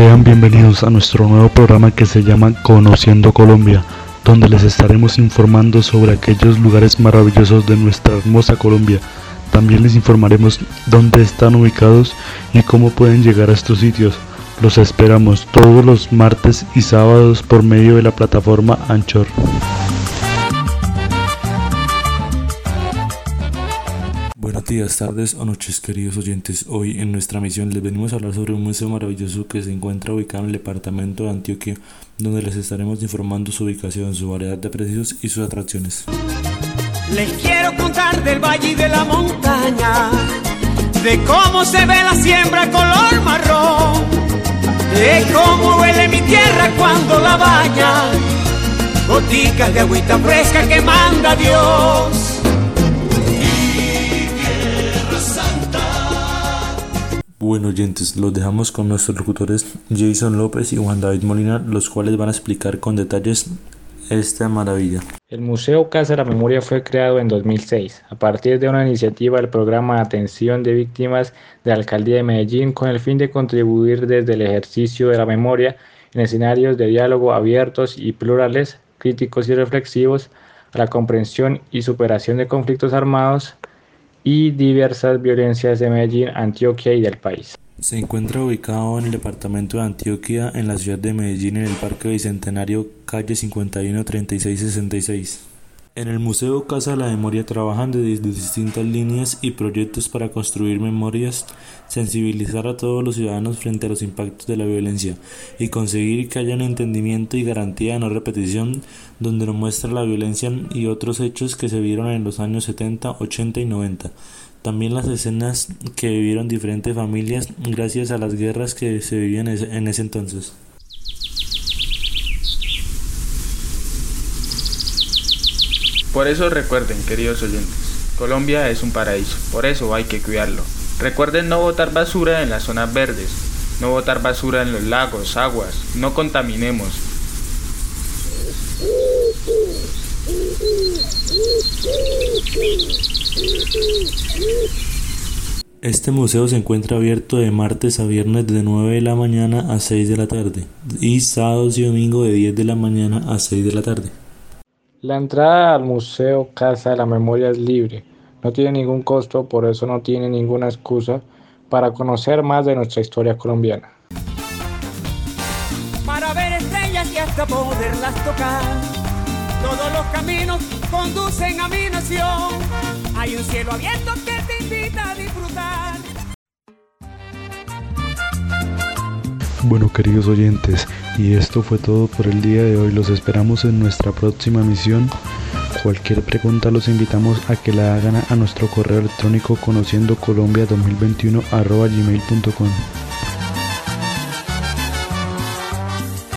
Sean bienvenidos a nuestro nuevo programa que se llama Conociendo Colombia, donde les estaremos informando sobre aquellos lugares maravillosos de nuestra hermosa Colombia. También les informaremos dónde están ubicados y cómo pueden llegar a estos sitios. Los esperamos todos los martes y sábados por medio de la plataforma Anchor. Días, tardes o noches queridos oyentes. Hoy en nuestra misión les venimos a hablar sobre un museo maravilloso que se encuentra ubicado en el departamento de Antioquia, donde les estaremos informando su ubicación, su variedad de precios y sus atracciones. Les quiero contar del valle y de la montaña, de cómo se ve la siembra color marrón, de cómo huele mi tierra cuando la baña, goticas de agüita fresca que manda Dios. Bueno oyentes, los dejamos con nuestros locutores Jason López y Juan David Molina, los cuales van a explicar con detalles esta maravilla. El Museo Casa de la Memoria fue creado en 2006 a partir de una iniciativa del programa de atención de víctimas de la Alcaldía de Medellín con el fin de contribuir desde el ejercicio de la memoria en escenarios de diálogo abiertos y plurales, críticos y reflexivos a la comprensión y superación de conflictos armados y diversas violencias de Medellín, Antioquia y del país. Se encuentra ubicado en el departamento de Antioquia, en la ciudad de Medellín, en el Parque Bicentenario, calle 51 36 66. En el Museo Casa de la Memoria trabajan desde distintas líneas y proyectos para construir memorias, sensibilizar a todos los ciudadanos frente a los impactos de la violencia y conseguir que haya entendimiento y garantía de no repetición donde nos muestra la violencia y otros hechos que se vieron en los años 70, 80 y 90. También las escenas que vivieron diferentes familias gracias a las guerras que se vivían en ese entonces. Por eso recuerden, queridos oyentes, Colombia es un paraíso, por eso hay que cuidarlo. Recuerden no botar basura en las zonas verdes, no botar basura en los lagos, aguas, no contaminemos. Este museo se encuentra abierto de martes a viernes de 9 de la mañana a 6 de la tarde y sábados y domingo de 10 de la mañana a 6 de la tarde. La entrada al Museo Casa de la Memoria es libre, no tiene ningún costo, por eso no tiene ninguna excusa para conocer más de nuestra historia colombiana. Para ver estrellas y hasta poderlas tocar, todos los caminos conducen a mi nación. Hay un cielo abierto que te invita a disfrutar. Bueno queridos oyentes, y esto fue todo por el día de hoy. Los esperamos en nuestra próxima misión. Cualquier pregunta los invitamos a que la hagan a nuestro correo electrónico conociendo colombia 2021 gmail.com.